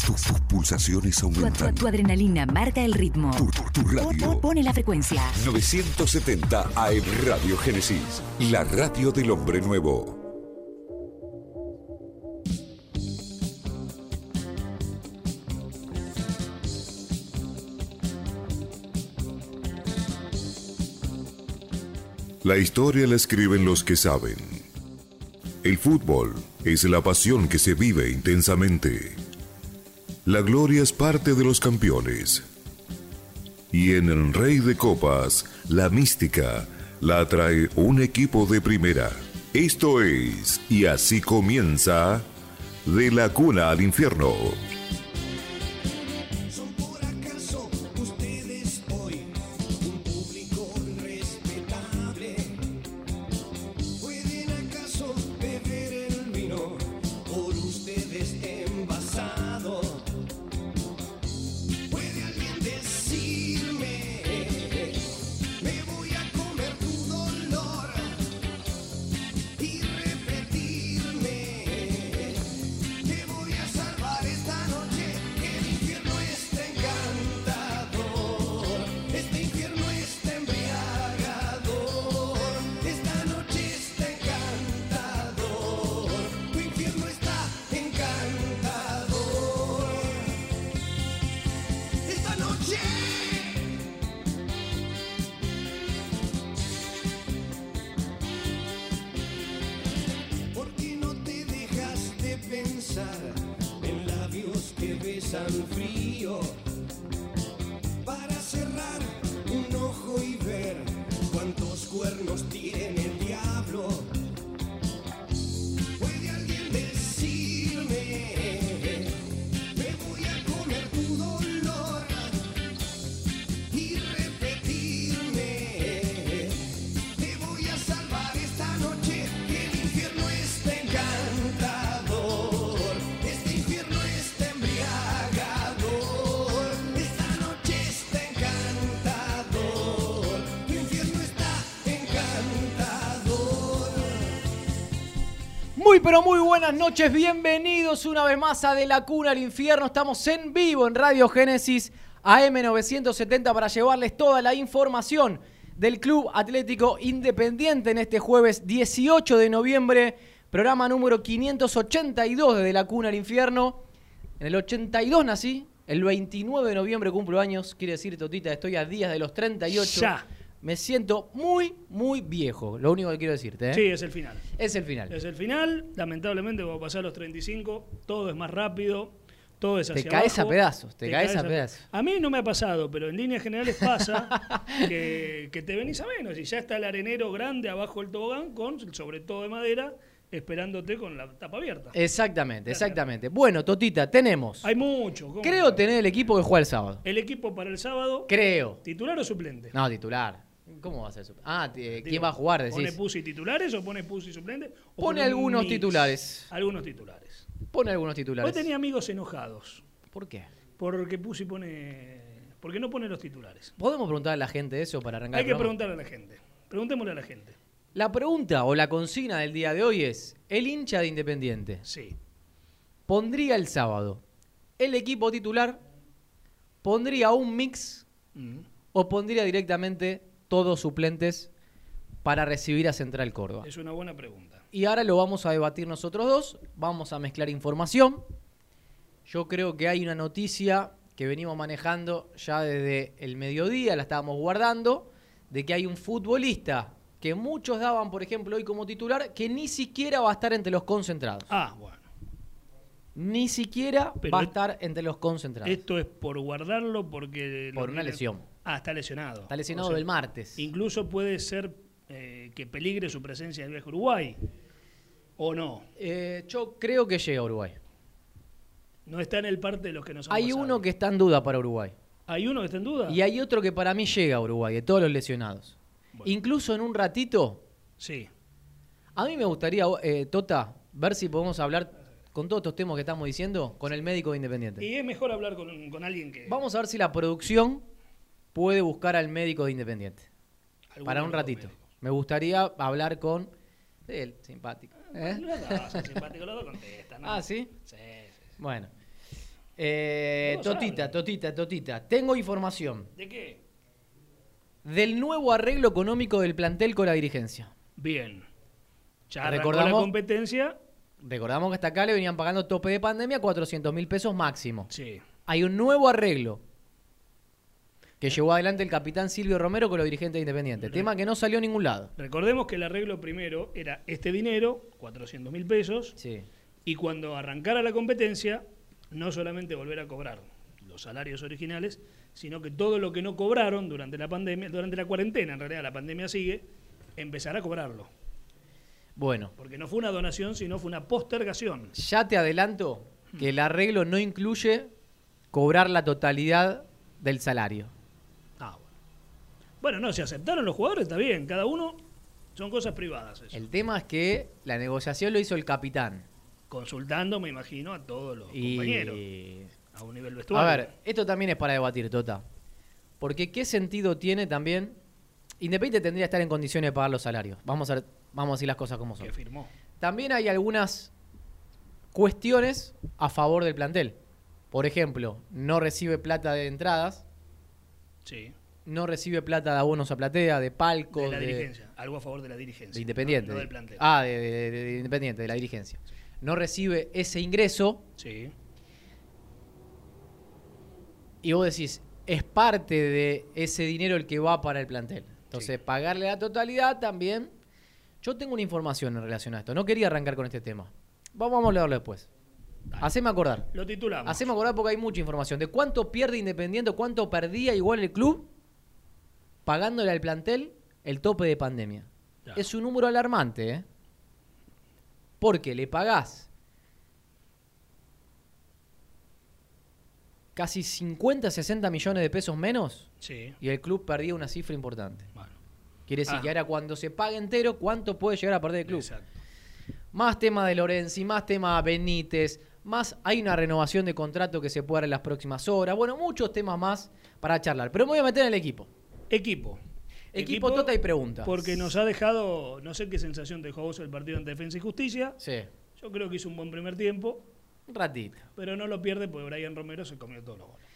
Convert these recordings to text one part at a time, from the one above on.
Tus, tus pulsaciones Tu, tu- aumentan. tu adrenalina marca el ritmo. Tu, tu- radio. po- Pone la frecuencia. 970 AM Radio Génesis. La radio del hombre nuevo. La historia la escriben los que saben. El fútbol es la pasión que se vive intensamente. La gloria es parte de los campeones. Y en el Rey de Copas, la mística la trae un equipo de primera. Esto es, y así comienza, de la cuna al infierno. Pero muy buenas noches, bienvenidos una vez más a De la Cuna al Infierno. Estamos en vivo en Radio Génesis AM970 para llevarles toda la información del Club Atlético Independiente en este jueves 18 de noviembre, programa número 582 de De la Cuna al Infierno. En el 82 nací, el 29 de noviembre cumplo años, quiere decir Totita, estoy a días de los 38. Ya. Me siento muy, muy viejo, lo único que quiero decirte. ¿eh? Sí, es el final. Es el final. Es el final. Lamentablemente, cuando pasar los 35, todo es más rápido, todo es hacia Te caes abajo. a pedazos, te caes a pedazos. A mí no me ha pasado, pero en líneas generales pasa que, que te venís a menos y ya está el arenero grande abajo del tobogán con sobre todo de madera esperándote con la tapa abierta. Exactamente, exactamente. Bueno, Totita, tenemos. Hay mucho. ¿cómo Creo tener el equipo que juega el sábado. El equipo para el sábado, Creo. ¿titular o suplente? No, titular. ¿Cómo va a ser eso? Ah, ¿quién va a jugar? ¿Pone. Pusi titulares o pone Pusi suplente? o Pone un algunos mix? titulares. Algunos titulares. Pone algunos Hoy titulares. tenía amigos enojados ¿Por qué? porque Pusi pone. porque no pone los titulares. ¿Podemos preguntar a la gente eso para arrancar Hay el que preguntarle a la gente. Preguntémosle a la gente. La pregunta o la consigna del día de hoy es: ¿el hincha de Independiente Sí. pondría el sábado el equipo titular? ¿Pondría un mix Mm. o pondría directamente todos suplentes para recibir a Central Córdoba? Es una buena pregunta. Y ahora lo vamos a debatir nosotros dos, vamos a mezclar información. Yo creo que hay una noticia que venimos manejando ya desde el mediodía, la estábamos guardando, de que hay un futbolista que muchos daban, por ejemplo, hoy como titular, que ni siquiera va a estar entre los concentrados. Ah, bueno. Ni siquiera Pero va a estar entre los concentrados. Esto es por guardarlo porque. Por una lesión. Ah, está lesionado. Está lesionado O sea, del martes. Incluso puede ser eh, que peligre su presencia en el viaje a Uruguay. ¿O no? Eh, yo creo que llega a Uruguay. No está en el parte de los que nos han Hay pasado. uno que está en duda para Uruguay. ¿Hay uno que está en duda? Y hay otro que para mí llega a Uruguay, de todos los lesionados. Bueno. Incluso en un ratito, Sí. a mí me gustaría, eh, Tota, ver si podemos hablar con todos estos temas que estamos diciendo con el médico de Independiente. Y es mejor hablar con, con alguien que. Vamos a ver si la producción puede buscar al médico de Independiente. Para un ratito. médicos. Me gustaría hablar con él, simpático. ¿Eh? Los dos son simpáticos, los dos contestan. ¿no? Ah, ¿sí? Sí, sí, sí. Bueno. Eh, totita. Totita, Totita. Tengo información ¿De qué? del nuevo arreglo económico del plantel con la dirigencia. Bien. Ya Recordamos- la competencia. Recordamos que hasta acá le venían pagando tope de pandemia 400 mil pesos máximo. Sí. Hay un nuevo arreglo que llevó adelante el capitán Silvio Romero con los dirigentes independientes. Tema que no salió a ningún lado. Recordemos que el arreglo primero era este dinero, 400 mil pesos, Sí. y cuando arrancara la competencia, no solamente volver a cobrar los salarios originales, sino que todo lo que no cobraron durante la pandemia, durante la cuarentena, en realidad la pandemia sigue, empezar a cobrarlo. Bueno, Porque no fue una donación, sino fue una postergación. ya te adelanto que el arreglo no incluye cobrar la totalidad del salario. Bueno. No, si aceptaron los jugadores, está bien. Cada uno son cosas privadas. eso. El tema es que la negociación lo hizo el capitán. Consultando, me imagino, a todos los Y... compañeros. A un nivel A vestuario. ver, esto también es para debatir, Tota. Porque qué sentido tiene también... Independiente tendría que estar en condiciones de pagar los salarios. Vamos a, vamos a decir las cosas como son. que firmó. También hay algunas cuestiones a favor del plantel. Por ejemplo, no recibe plata de entradas, Sí. No recibe plata de abonos a platea, de palco, De la dirigencia. Algo a favor de la dirigencia. de Independiente. No, no del plantel. Ah, de, de- de- de Independiente, de la dirigencia. No recibe ese ingreso Sí. y vos decís, es parte de ese dinero el que va para el plantel. Entonces, Sí. pagarle la totalidad también. Yo tengo una información en relación a esto. No quería arrancar con este tema. Vamos a hablarlo después. Haceme acordar. Lo titulamos. Haceme acordar porque hay mucha información. De cuánto pierde Independiente, cuánto perdía igual el club pagándole al plantel el tope de pandemia. Es un número alarmante, ¿eh? Porque le pagás casi 50, 60 millones de pesos menos Sí. y el club perdía una cifra importante. Bueno. Quiere decir Ah. que ahora cuando se pague entero, ¿cuánto puede llegar a perder el club? Exacto. Más tema de Lorenzi, más tema Benítez, más hay una renovación de contrato que se puede dar en las próximas horas. Bueno, muchos temas más para charlar. Pero me voy a meter en el equipo. Equipo. Equipo, Tota y preguntas. Porque nos ha dejado, no sé qué sensación te dejó vos el partido ante Defensa y Justicia. Sí, Yo creo que hizo un buen primer tiempo, un ratito. pero no lo pierde porque Brian Romero se comió todos los goles.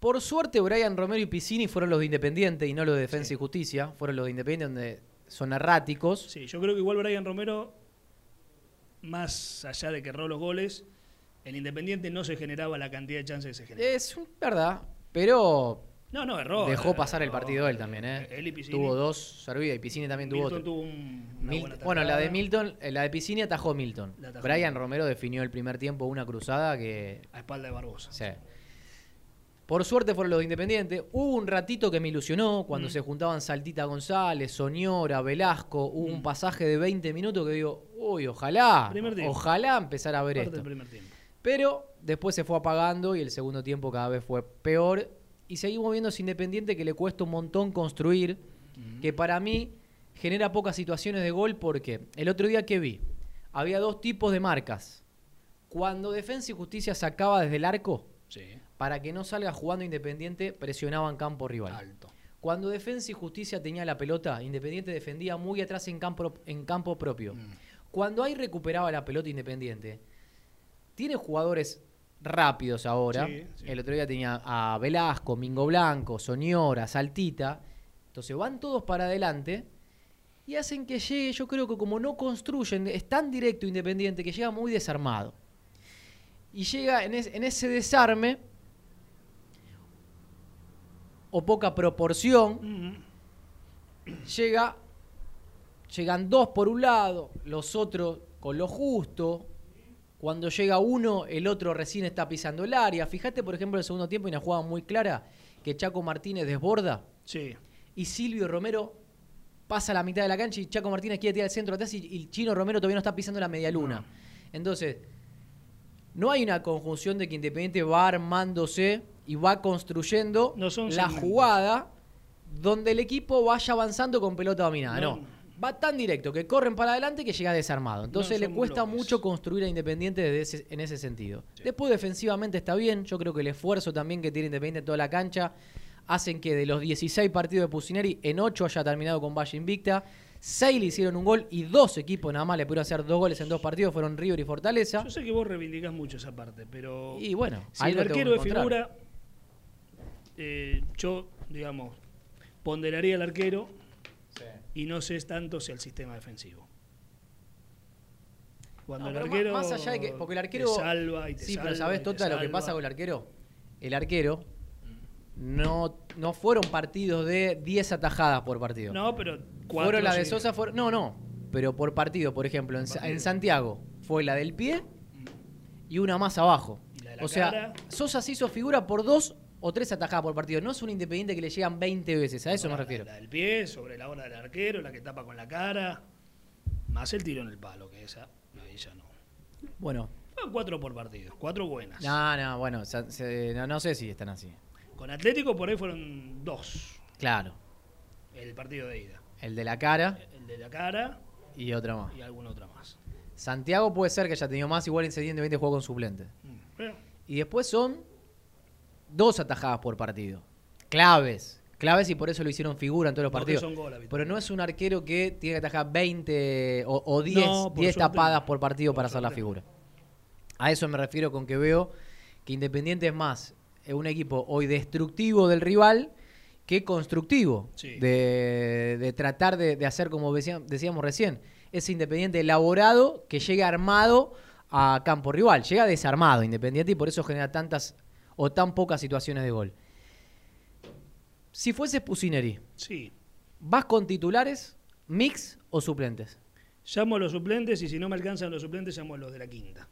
Por suerte, Brian Romero y Piscini fueron los de Independiente y no los de Defensa y Justicia. Fueron los de Independiente donde son erráticos. Sí, yo creo que igual Brian Romero, más allá de que erró los goles, el Independiente no se generaba la cantidad de chances que se generaba. Es verdad, pero no, no, erró. dejó pasar el partido él también. ¿eh? Él y Piscini. Tuvo dos servidas y Piscini también tuvo Milton otro. tuvo un- una Mil- buena bueno, la de. Milton, eh, la de Piscini atajó Milton. La atajó Brian. Romero definió el primer tiempo una cruzada que. A espalda de Barbosa. sí. Por suerte fueron los de Independiente. Hubo un ratito que me ilusionó cuando Mm. se juntaban Saltita González, Soñora, Velasco. Hubo un pasaje de 20 minutos que digo, uy, ojalá, Mm. Primer tiempo. ojalá empezar a ver Parte esto. del primer tiempo. Pero después se fue apagando y el segundo tiempo cada vez fue peor. Y seguimos viendo ese Independiente que le cuesta un montón construir, que para mí genera pocas situaciones de gol porque el otro día que vi, había dos tipos de marcas. Cuando Defensa y Justicia sacaba desde el arco, Sí. para que no salga jugando Independiente, presionaban campo rival. Alto. Cuando Defensa y Justicia tenía la pelota, Independiente defendía muy atrás en campo, en campo propio. Mm. Cuando ahí recuperaba la pelota Independiente, tiene jugadores rápidos ahora. Sí, sí. El otro día tenía a Velasco, Mingo Blanco, Soñora, Saltita. Entonces van todos para adelante y hacen que llegue, yo creo que como no construyen, es tan directo Independiente que llega muy desarmado. Y llega en, es- en ese desarme o poca proporción, llega, llegan dos por un lado, los otros con lo justo. Cuando llega uno, el otro recién está pisando el área. Fíjate, por ejemplo, el segundo tiempo, y una jugada muy clara, que Chaco Martínez desborda Sí. y Silvio Romero pasa a la mitad de la cancha y Chaco Martínez quiere tirar el centro atrás y, y Chino Romero todavía no está pisando la media luna. Entonces, no hay una conjunción de que Independiente va armándose y va construyendo No la segmentos. jugada donde el equipo vaya avanzando con pelota dominada. No. No. Va tan directo que corren para adelante que llega desarmado. Entonces No le cuesta mucho construir a Independiente desde ese- en ese sentido. Después defensivamente está bien. Yo creo que el esfuerzo también que tiene Independiente en toda la cancha hacen que de los 16 partidos de Pusineri, en 8 haya terminado con Valle Invicta. Seis le hicieron un gol y dos equipos nada más le pudieron hacer dos goles en dos partidos. Fueron River y Fortaleza. Yo sé que vos reivindicás mucho esa parte, pero Y bueno, si el arquero encontrar. figura, eh, yo, digamos, ponderaría al arquero y no sé tanto si al sistema defensivo. Cuando No, el arquero más, más allá de que. Porque el arquero. te salva y te sí, salva pero ¿sabes, Tota, lo que pasa con el arquero? El arquero. No, no fueron partidos de 10 atajadas por partido. No, pero fueron la de. Sosa. Fueron, no, no. Pero por partido, por ejemplo, en, Sa- en Santiago fue la del pie y una más abajo. Y la de la o sea, cara. Sosa se hizo figura por dos o tres atajadas por partido. No es un independiente que le llegan 20 veces. A eso me refiero. La del pie, sobre la hora del arquero, la que tapa con la cara. Más el tiro en el palo, que esa, ya no. Bueno, Fueron cuatro por partido, cuatro buenas. no, no, bueno, se- se- no, no sé si están así. Con Atlético por ahí fueron dos. Claro. El partido de ida. El de la cara El de la cara y otra más. y alguna otra más. Santiago puede ser que haya tenido más, igual Independiente jugó con suplente. Mm. Pero, Y después son dos atajadas por partido. Claves. Claves y por eso lo hicieron figura en todos los Porque partidos. son. Pero no es un arquero que tiene que atajar 20 o, o 10, No, por 10 suerte tapadas por partido Por para hacer la figura. A eso me refiero con que veo que Independiente es más un equipo hoy destructivo del rival que constructivo. Sí. De, de tratar de, de hacer, como decía- decíamos recién, ese Independiente elaborado que llega armado a campo rival. Llega desarmado Independiente y por eso genera tantas o tan pocas situaciones de gol. Si fuese Pusineri, sí. ¿vas con titulares, mix o suplentes? Llamo a los suplentes y si no me alcanzan los suplentes, llamo a los de la quinta.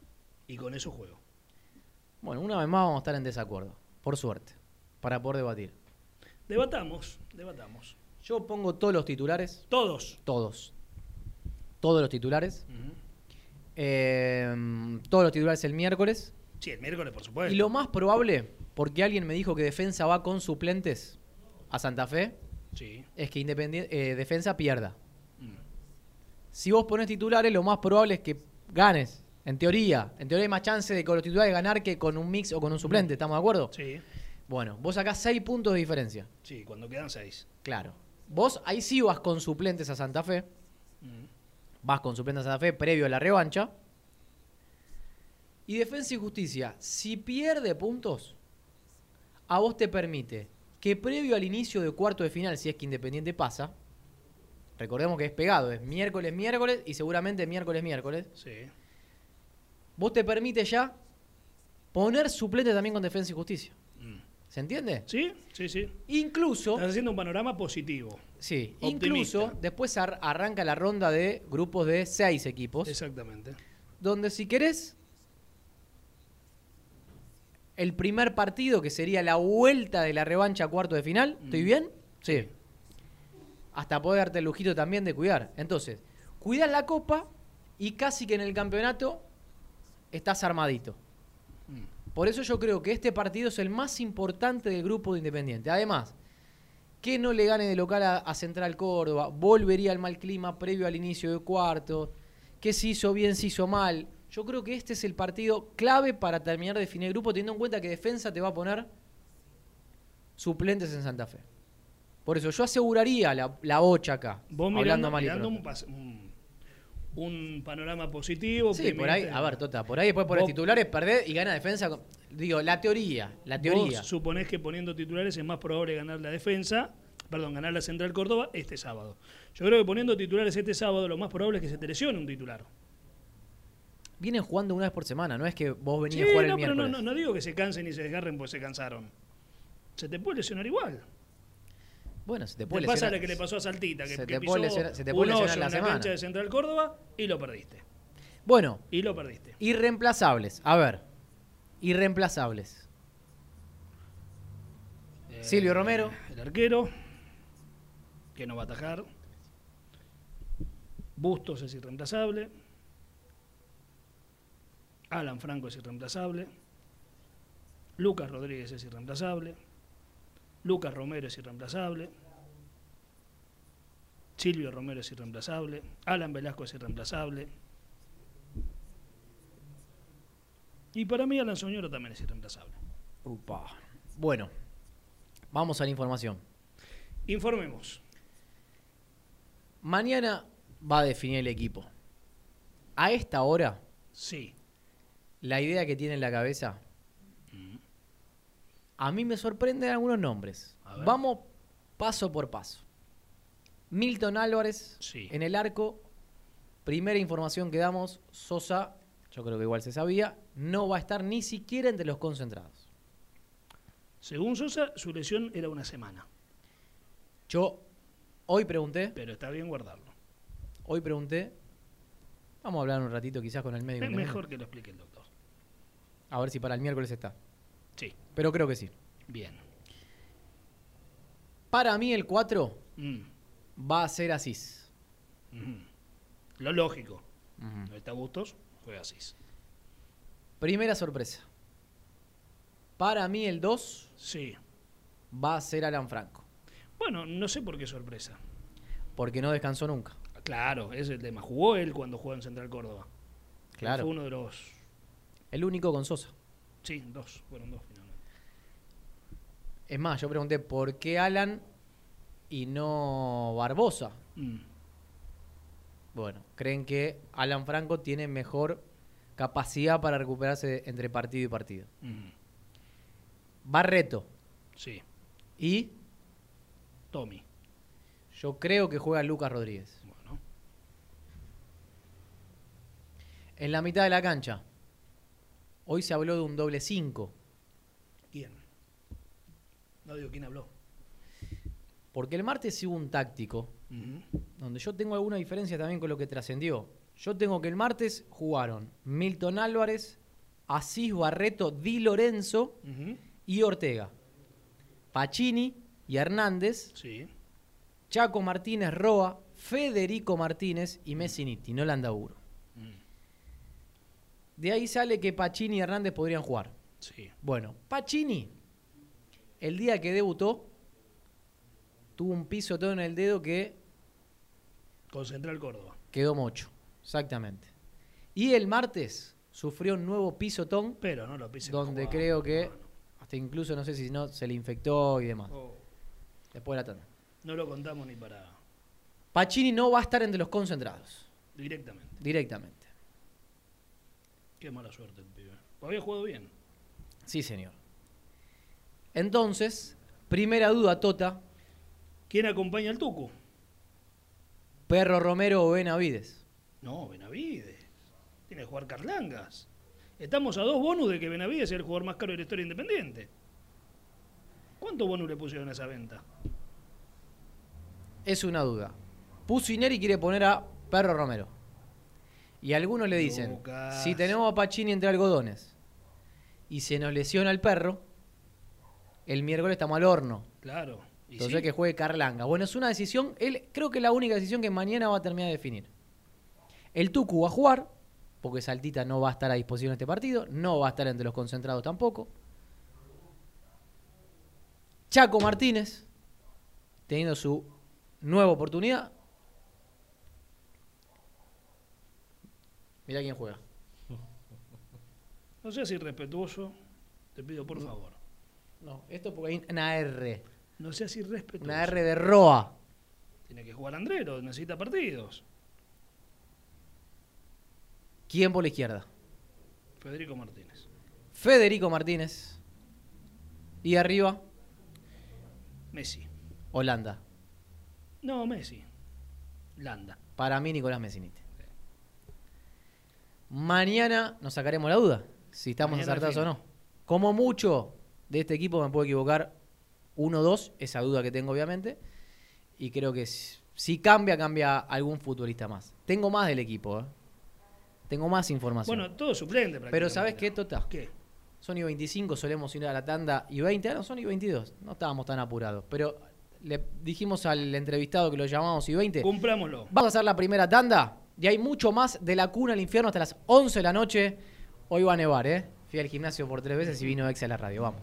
Y con eso juego. Bueno, una vez más vamos a estar en desacuerdo, por suerte, para poder debatir. Debatamos, debatamos. Yo pongo todos los titulares, Todos. todos. Todos los titulares. Eh, todos los titulares el miércoles. Sí, el miércoles, por supuesto. Y lo más probable, porque alguien me dijo que defensa va con suplentes a Santa Fe, Sí. es que Independiente, eh, defensa pierda. Mm. Si vos pones titulares, lo más probable es que ganes. En teoría. En teoría hay más chance de con los titulares ganar que con un mix o con un suplente. ¿Estamos de acuerdo? Sí, Bueno, vos sacás 6 puntos de diferencia. sí, cuando quedan seis. Claro. Vos ahí sí vas con suplentes a Santa Fe. Mm. Vas con suplentes a Santa Fe previo a la revancha. Y Defensa y Justicia, si pierde puntos, a vos te permite que previo al inicio de cuarto de final, si es que Independiente pasa, recordemos que es pegado, es miércoles, miércoles y seguramente miércoles, miércoles, Sí. vos te permite ya poner suplente también con Defensa y Justicia. Mm. ¿Se entiende? Sí, sí, sí. Incluso... Estás haciendo un panorama positivo. Sí, Optimista. incluso después ar- arranca la ronda de grupos de seis equipos, Exactamente. donde si querés, el primer partido, que sería la vuelta de la revancha a cuarto de final, ¿estoy bien? Sí. Hasta poder darte el lujito también de cuidar. Entonces, cuidas la copa y casi que en el campeonato estás armadito. Mm. Por eso yo creo que este partido es el más importante del grupo de Independiente. Además, que no le gane de local a, a Central Córdoba, volvería al mal clima previo al inicio de cuarto, que se hizo bien, se hizo mal. Yo creo que este es el partido clave para terminar de definir el grupo, teniendo en cuenta que defensa te va a poner suplentes en Santa Fe. Por eso yo aseguraría la, la bocha acá, Vos hablando mirando, mal y mirando un, pas- un- un panorama positivo. Sí, por ahí, a ver, Tota, por ahí después Vos- titulares, perdés y gana defensa. con- Digo, la teoría, la teoría. Vos suponés que poniendo titulares es más probable ganar la defensa, perdón, ganar la Central Córdoba este sábado. Yo creo que poniendo titulares este sábado lo más probable es que se te lesione un titular. Vienen jugando una vez por semana, no es que vos venís Sí, a jugar el no, pero miércoles. no, no, no digo que se cansen y se desgarren porque se cansaron. Se te puede lesionar igual. Bueno, se te Te puede pasa lesionar. lo que le pasó a Saltita, que, Se que te pisó lesionar- se te puede un hoyo en la semana. cancha de Central Córdoba y lo perdiste. Bueno, Y lo perdiste. irreemplazables. A ver, irreemplazables. Silvio Romero. El arquero, que no va a atajar. Bustos es irreemplazable. Alan Franco es irreemplazable. Lucas Rodríguez es irreemplazable. Lucas Romero es irreemplazable. Silvio Romero es irreemplazable. Alan Velasco es irreemplazable. Y para mí Alan Soñoro también es irreemplazable. Upa. Bueno, vamos a la información. Informemos. Mañana va a definir el equipo. A esta hora, Sí. La idea que tiene en la cabeza, a mí me sorprenden algunos nombres. Vamos paso por paso. Milton Álvarez Sí. en el arco. Primera información que damos, Sosa, yo creo que igual se sabía, no va a estar ni siquiera entre los concentrados. Según Sosa, su lesión era una semana. Yo hoy pregunté, Pero está bien guardarlo. hoy pregunté, vamos a hablar un ratito quizás con el médico. Es mejor que lo explique el doctor. A ver si para el miércoles está. Sí. Pero creo que sí. Bien. Para mí el 4 Mm. va a ser Asís. Lo lógico. No está gustos, juega así. Primera sorpresa. Para mí el 2 Sí. va a ser Alan Franco. Bueno, no sé por qué sorpresa. Porque no descansó nunca. Claro, ese es el tema. Jugó él cuando jugó en Central Córdoba. Claro. Fue uno de los. El único con Sosa. Sí, dos. Fueron dos finalmente. Es más, yo pregunté por qué Alan y no Barbosa. Mm. Bueno, creen que Alan Franco tiene mejor capacidad para recuperarse entre partido y partido. Mm. Barreto Sí. y Tommy. yo creo que juega Lucas Rodríguez. Bueno. En la mitad de la cancha, hoy se habló de un doble 5, ¿Quién? No digo quién habló. porque el martes hubo un táctico donde yo tengo alguna diferencia también con lo que trascendió. Yo tengo que el martes jugaron Milton Álvarez, Asís Barreto, Di Lorenzo y Ortega. Pacini y Hernández, Sí. Chaco Martínez Roa, Federico Martínez y Messiniti, no Landaburo. De ahí sale que Pacini y Hernández podrían jugar. Sí. Bueno, Pacini, el día que debutó, tuvo un pisotón en el dedo que Con Central Córdoba. quedó mocho. Exactamente. Y el martes sufrió un nuevo pisotón Pero no lo pise. donde creo que hasta incluso no sé si no se le infectó y demás. Oh, Después de la tanda. no lo contamos ni para. Pacini no va a estar entre los concentrados, Directamente. directamente. Qué mala suerte el pibe. Había jugado bien. Sí, señor. Entonces, primera duda, Tota, ¿Quién acompaña al Tucu? Perro Romero o Benavides. No, Benavides. Tiene que jugar Carlangas. Estamos a dos bonus de que Benavides sea el jugador más caro de la historia independiente. ¿Cuánto bonus le pusieron a esa venta? Es una duda. Pusineri quiere poner a Perro Romero. Y algunos le dicen, Lucas. si tenemos a Pacini entre algodones y se nos lesiona el perro, el miércoles estamos al horno. Claro. Y Entonces sí. que juegue Carlanga. Bueno, es una decisión, él creo que es la única decisión que mañana va a terminar de definir. El Tucu va a jugar, porque Saltita no va a estar a disposición en este partido, no va a estar entre los concentrados tampoco. Chaco Martínez, teniendo su nueva oportunidad. Mirá quién juega. No seas irrespetuoso. Te pido por favor. No, esto porque hay una R. No seas irrespetuoso. Una R de Roa. Tiene que jugar Andrero. Necesita partidos. ¿Quién por la izquierda? Federico Martínez. Federico Martínez. Y arriba, Messi. Holanda. No, Messi. Landa. Para mí, Nicolás Messiniti. Mañana nos sacaremos la duda si estamos Mañana acertados o no. Como mucho de este equipo me puedo equivocar uno o dos, esa duda que tengo obviamente. Y creo que si, si cambia, cambia algún futbolista más. Tengo más del equipo, ¿eh? Tengo más información. Bueno, todo suplente Pero ¿sabes qué, Tota? ¿Qué? Son y 25, solemos ir a la tanda y 20, ah, no, son y 22. No estábamos tan apurados. Pero le dijimos al entrevistado que lo llamamos y 20. Cumplámoslo. Vamos a hacer la primera tanda y hay mucho más de la cuna al infierno hasta las 11 de la noche. Hoy va a nevar, ¿eh? Fui al gimnasio por tres veces y vino ex a la radio. Vamos.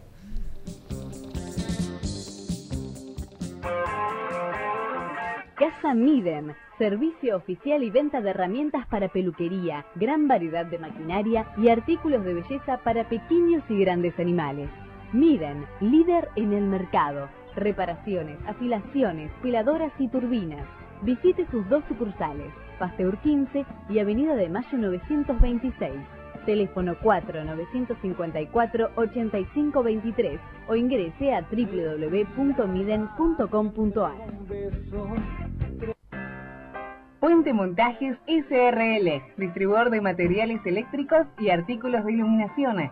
Casa Midem, servicio oficial y venta de herramientas para peluquería, gran variedad de maquinaria y artículos de belleza para pequeños y grandes animales. Midem, líder en el mercado. Reparaciones, afilaciones, peladoras y turbinas. Visite sus dos sucursales, Pasteur 15 y Avenida de Mayo 926. Teléfono 4-954-8523 o ingrese a www.miden.com.ar. Puente Montajes SRL, distribuidor de materiales eléctricos y artículos de iluminación.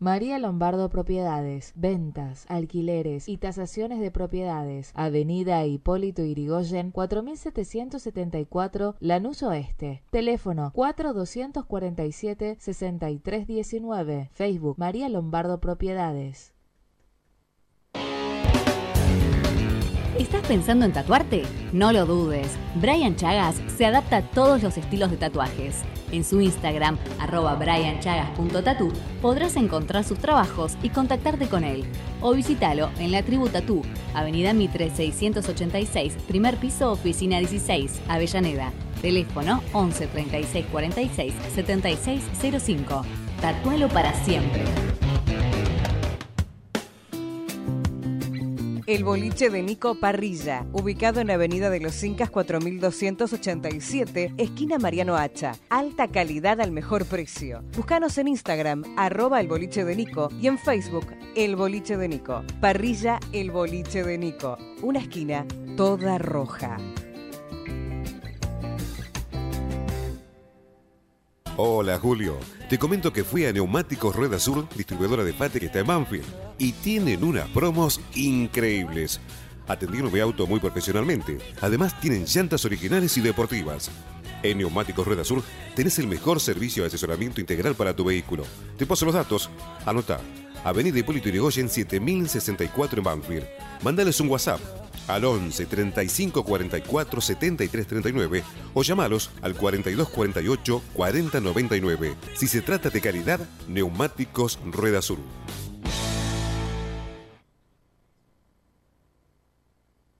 María Lombardo Propiedades, ventas, alquileres y tasaciones de propiedades. Avenida Hipólito Irigoyen, 4774, Lanús Oeste. Teléfono 4247-6319. Facebook María Lombardo Propiedades. ¿Estás pensando en tatuarte? No lo dudes. Brian Chagas se adapta a todos los estilos de tatuajes. En su Instagram, arroba brianchagas.tatu, podrás encontrar sus trabajos y contactarte con él. O visítalo en la tribu Tatú, Avenida Mitre 686, primer piso, oficina 16, Avellaneda. Teléfono 11 36 46 76 05. Tatualo para siempre. El boliche de Nico Parrilla, ubicado en Avenida de los Incas 4287, esquina Mariano Hacha. Alta calidad al mejor precio. Búscanos en Instagram, arroba el boliche de Nico y en Facebook, el boliche de Nico. Parrilla, el boliche de Nico. Una esquina toda roja. Hola Julio, te comento que fui a Neumáticos Rueda Sur, distribuidora de Pate que está en Banfield, y tienen unas promos increíbles. Atendieron mi auto muy profesionalmente. Además tienen llantas originales y deportivas. En Neumáticos Rueda Sur tenés el mejor servicio de asesoramiento integral para tu vehículo. Te paso los datos. Anota. Avenida Hipólito Yrigoyen 7064 en Banfield. Mándales un WhatsApp al 11 35 44 73 39 o llamalos al 42 48 40 99. Si se trata de calidad, Neumáticos Rueda Sur.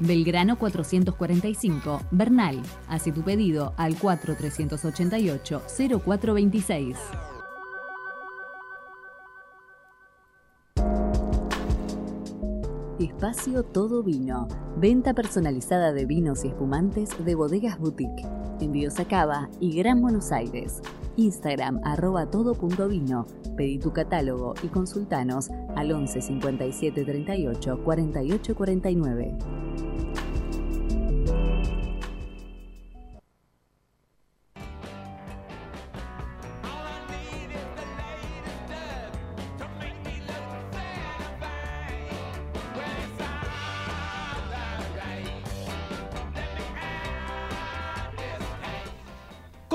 Belgrano 445, Bernal. Hace tu pedido al 4388 0426. Espacio Todo Vino. Venta personalizada de vinos y espumantes de bodegas boutique. Envíos a Cava y Gran Buenos Aires. Instagram arroba todo.vino. Pedí tu catálogo y consultanos al 11 57 38 48 49.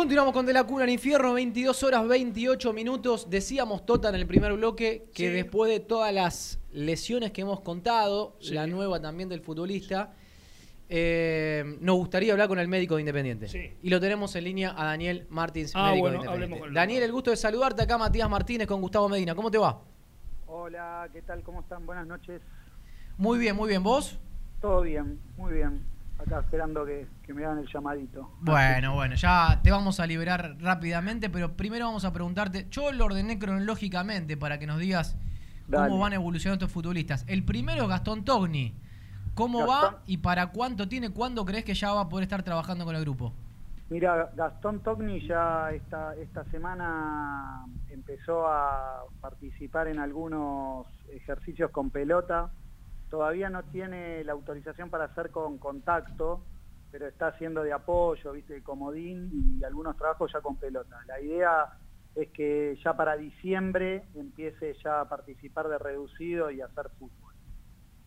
Continuamos con De la Cuna al Infierno, 22 horas 28 minutos. Decíamos Tota en el primer bloque que Sí. después de todas las lesiones que hemos contado, Sí. la nueva también del futbolista, eh, nos gustaría hablar con el médico de Independiente. Sí. Y lo tenemos en línea a Daniel Martins, Ah, médico bueno, de Independiente. con Daniel, el gusto de saludarte acá, Matías Martínez con Gustavo Medina. ¿Cómo te va? Hola, ¿qué tal? ¿Cómo están? Buenas noches. Muy bien, muy bien. ¿Vos? Todo bien, muy bien. Acá esperando que, que me hagan el llamadito. Bueno, bueno, ya te vamos a liberar rápidamente, pero primero vamos a preguntarte, yo lo ordené cronológicamente para que nos digas Dale. cómo van evolucionando estos futbolistas. El primero es Gastón Togni. ¿Cómo va y para cuánto tiene? ¿Cuándo crees que ya va a poder estar trabajando con el grupo? Mira, Gastón Togni ya esta, esta semana empezó a participar en algunos ejercicios con pelota. Todavía no tiene la autorización para hacer con contacto, pero está haciendo de apoyo, viste, de comodín y algunos trabajos ya con pelota. La idea es que ya para diciembre empiece ya a participar de reducido y hacer fútbol,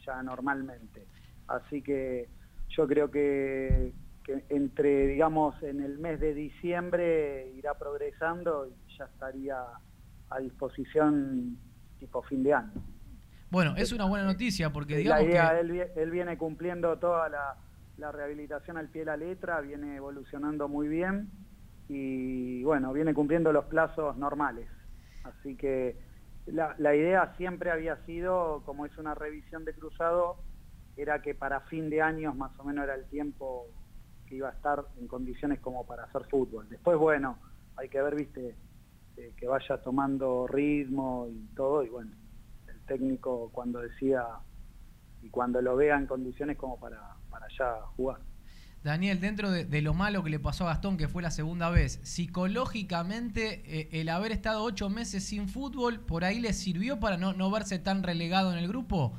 ya normalmente. Así que yo creo que, que entre, digamos, en el mes de diciembre irá progresando y ya estaría a disposición tipo fin de año. Bueno, es una buena noticia porque la digamos idea, que... él, él viene cumpliendo toda la, la rehabilitación al pie de la letra, viene evolucionando muy bien y bueno, viene cumpliendo los plazos normales. Así que la, la idea siempre había sido, como es una revisión de cruzado, era que para fin de años más o menos era el tiempo que iba a estar en condiciones como para hacer fútbol. Después, bueno, hay que ver, viste, eh, que vaya tomando ritmo y todo, y bueno, técnico cuando decida y cuando lo vea en condiciones como para, para ya jugar. Daniel, dentro de, de lo malo que le pasó a Gastón, que fue la segunda vez, psicológicamente eh, el haber estado ocho meses sin fútbol, ¿por ahí le sirvió para no, no verse tan relegado en el grupo?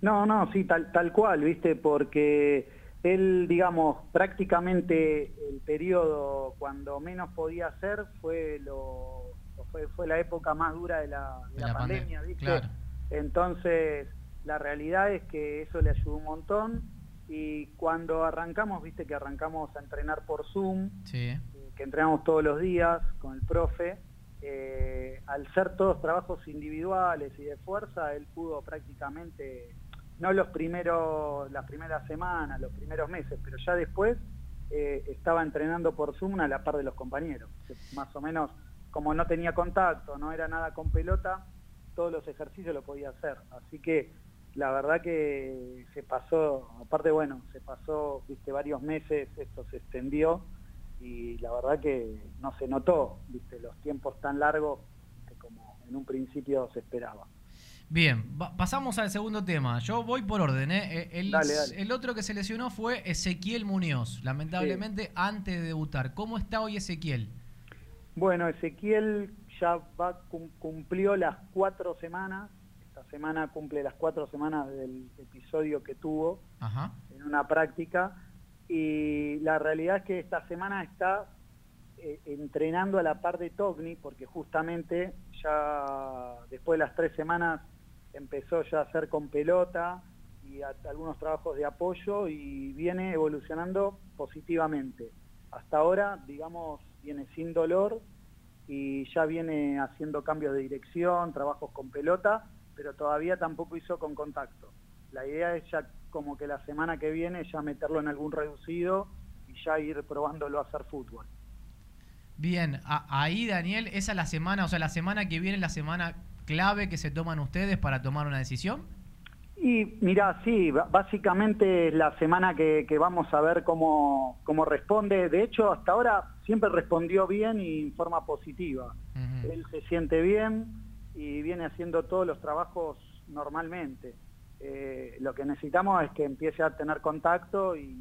No, no, sí, tal, tal cual, ¿viste? Porque él, digamos, prácticamente el periodo cuando menos podía hacer fue lo fue, fue la época más dura de la, de De la la pandemia, pandemia, ¿viste? claro. Entonces, la realidad es que eso le ayudó un montón y cuando arrancamos, viste que arrancamos a entrenar por Zoom, Sí. que entrenamos todos los días con el profe, eh, al ser todos trabajos individuales y de fuerza, él pudo prácticamente, no los primeros, las primeras semanas, los primeros meses, pero ya después eh, estaba entrenando por Zoom a la par de los compañeros. Más o menos, como no tenía contacto, no era nada con pelota, todos los ejercicios lo podía hacer. Así que la verdad que se pasó, aparte bueno, se pasó, viste, varios meses, esto se extendió y la verdad que no se notó, viste, los tiempos tan largos que como en un principio se esperaba. Bien, pasamos al segundo tema. Yo voy por orden. ¿eh? Eh, El, Dale, dale. el otro que se lesionó fue Ezequiel Muñoz, lamentablemente antes de debutar. ¿Cómo está hoy Ezequiel? Bueno, Ezequiel ya va, cum- cumplió las cuatro semanas, esta semana cumple las cuatro semanas del episodio que tuvo Ajá. en una práctica y la realidad es que esta semana está eh, entrenando a la par de Togni porque justamente ya después de las tres semanas empezó ya a hacer con pelota y a- algunos trabajos de apoyo y viene evolucionando positivamente. Hasta ahora, digamos, viene sin dolor y ya viene haciendo cambios de dirección, trabajos con pelota, pero todavía tampoco hizo con contacto. La idea es ya como que la semana que viene ya meterlo en algún reducido y ya ir probándolo a hacer fútbol. Bien, a- ahí Daniel, esa es la semana, o sea, la semana que viene la semana clave que se toman ustedes para tomar una decisión. Y mira, sí, básicamente es la semana que, que vamos a ver cómo, cómo responde. De hecho, hasta ahora siempre respondió bien y en forma positiva. Él se siente bien y viene haciendo todos los trabajos normalmente. Eh, lo que necesitamos es que empiece a tener contacto y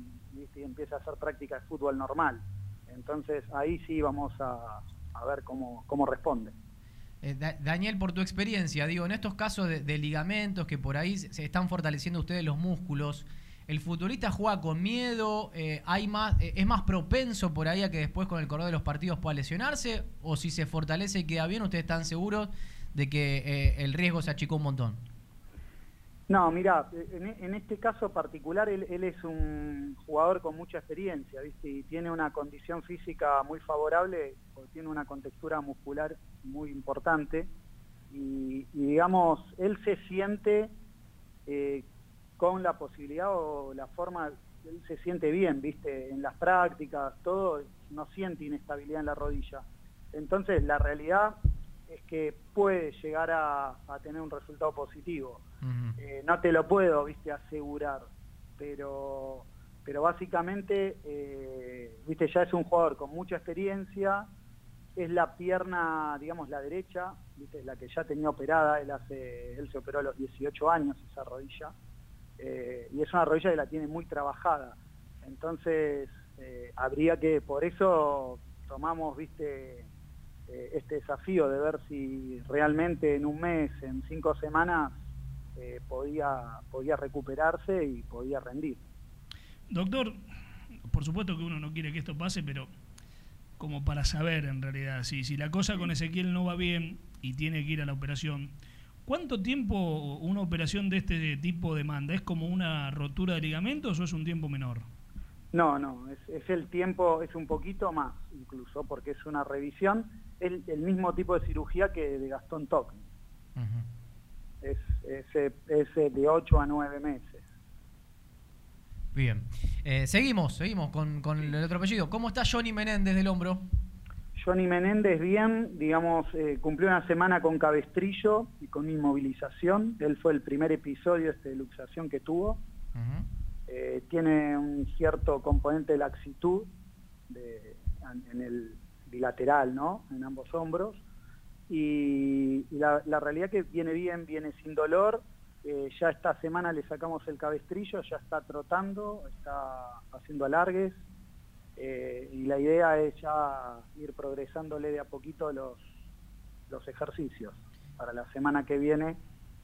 empiece a hacer práctica de fútbol normal. Entonces ahí sí vamos a, a ver cómo, cómo responde. Eh, Da- Daniel, por tu experiencia, digo, en estos casos de, ligamentos que por ahí se se están fortaleciendo ustedes los músculos, ¿el futbolista juega con miedo? Eh, hay más, eh, ¿Es más propenso por ahí a que después con el correr de los partidos pueda lesionarse? ¿O si se fortalece y queda bien, ustedes están seguros de que eh, el riesgo se achicó un montón? No, mira, en, este caso particular él, él, es un jugador con mucha experiencia, ¿viste? Y tiene una condición física muy favorable, tiene una contextura muscular muy importante. Y, y digamos, él se siente eh, con la posibilidad o la forma, él se siente bien, ¿viste? En las prácticas, todo, no siente inestabilidad en la rodilla. Entonces, la realidad es que puede llegar a, a tener un resultado positivo. Uh -huh. eh, no te lo puedo, viste, asegurar, pero, pero básicamente, eh, viste, ya es un jugador con mucha experiencia, es la pierna, digamos, la derecha, viste, la que ya tenía operada, él, hace, él se operó a los 18 años esa rodilla, eh, y es una rodilla que la tiene muy trabajada, entonces eh, habría que, por eso tomamos, viste, eh, este desafío de ver si realmente en un mes, en cinco semanas, eh, podía, podía recuperarse y podía rendir. Doctor, por supuesto que uno no quiere que esto pase, pero como para saber en realidad, si, si la cosa con Ezequiel no va bien y tiene que ir a la operación, ¿cuánto tiempo una operación de este tipo demanda? ¿Es como una rotura de ligamentos o es un tiempo menor? No, no, es, es el tiempo, es un poquito más incluso, porque es una revisión, el, el mismo tipo de cirugía que de Gastón. Uh -huh. Es, es, es, de 8 a 9 meses. Bien. Eh, seguimos, seguimos con, con, el otro apellido. ¿Cómo está Johnny Menéndez del hombro? Johnny Menéndez bien, digamos, eh, cumplió una semana con cabestrillo y con inmovilización. Él fue el primer episodio este, de luxación que tuvo. Uh -huh. eh, tiene un cierto componente de laxitud de, en el bilateral, ¿no? En ambos hombros. Y, la, la, realidad que viene bien, viene sin dolor. Eh, ya esta semana le sacamos el cabestrillo, ya está trotando, está haciendo alargues. Eh, y la idea es ya ir progresándole de a poquito los, los ejercicios. Para la semana que viene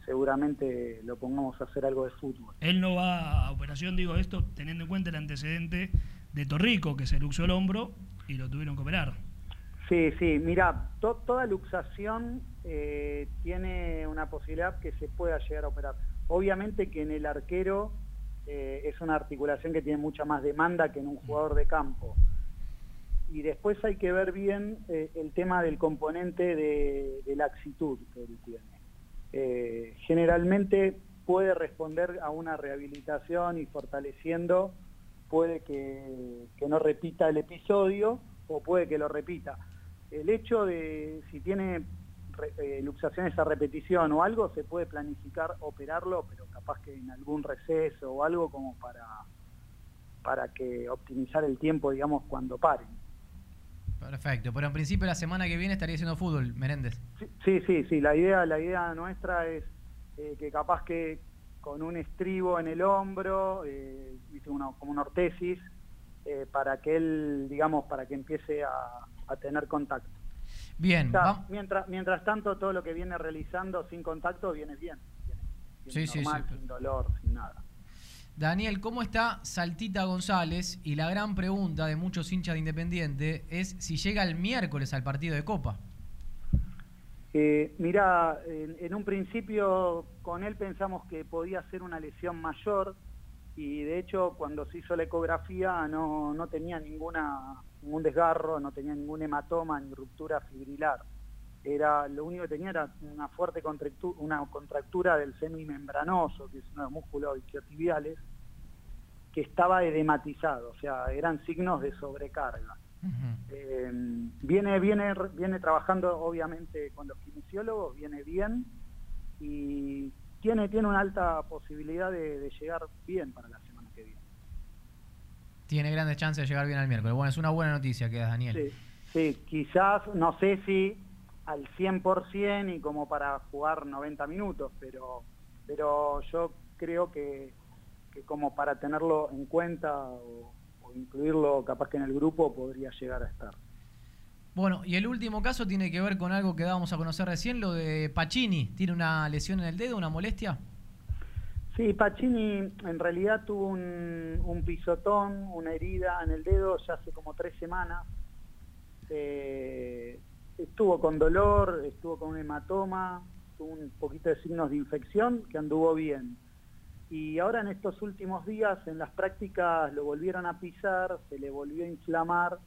seguramente lo pongamos a hacer algo de fútbol. Él no va a operación, digo esto, teniendo en cuenta el antecedente de Torrico, que se luxó el hombro y lo tuvieron que operar. Sí, sí, mira, to toda luxación eh, tiene una posibilidad que se pueda llegar a operar. Obviamente que en el arquero eh, es una articulación que tiene mucha más demanda que en un jugador de campo. Y después hay que ver bien eh, el tema del componente de, de laxitud que él tiene. Generalmente puede responder a una rehabilitación y fortaleciendo, puede que, que no repita el episodio o puede que lo repita el hecho de si tiene eh, luxaciones a repetición o algo, se puede planificar operarlo, pero capaz que en algún receso o algo como para, para que optimizar el tiempo, digamos, cuando paren. Perfecto, pero en principio la semana que viene estaría haciendo fútbol, Menéndez. Sí, sí, sí, sí. la idea, la idea nuestra es eh, que capaz que con un estribo en el hombro, eh, una, como una ortesis, eh, para que él, digamos, para que empiece a, a tener contacto. Bien. O sea, mientras, mientras tanto, todo lo que viene realizando sin contacto viene bien. Viene, viene sí, normal, sí, sí. sin dolor, sin nada. Daniel, ¿cómo está Saltita González? Y la gran pregunta de muchos hinchas de Independiente es si llega el miércoles al partido de Copa. Eh, mira, en, en, un principio con él pensamos que podía ser una lesión mayor y de hecho cuando se hizo la ecografía no, no tenía ninguna ningún desgarro, no tenía ningún hematoma ni ruptura fibrilar. Era, lo único que tenía era una fuerte contractura, una contractura del semimembranoso, que es uno de los músculos isquiotibiales, que estaba edematizado, o sea, eran signos de sobrecarga. Uh -huh. eh, viene, viene, viene trabajando obviamente con los kinesiólogos, viene bien y tiene, tiene una alta posibilidad de, de llegar bien para la semana tiene grandes chances de llegar bien al miércoles. Bueno, es una buena noticia que das, Daniel. Sí, sí, quizás, no sé si al 100% y como para jugar 90 minutos, pero, pero yo creo que, que como para tenerlo en cuenta o, o, incluirlo capaz que en el grupo podría llegar a estar. Bueno, y el último caso tiene que ver con algo que dábamos a conocer recién, lo de Pacini. ¿Tiene una lesión en el dedo, una molestia? Sí, Pacini en realidad tuvo un, pisotón, una herida en el dedo ya hace como tres semanas. Eh, estuvo con dolor, estuvo con un hematoma, tuvo un poquito de signos de infección que anduvo bien. Y ahora en estos últimos días en las prácticas lo volvieron a pisar, se le volvió a inflamar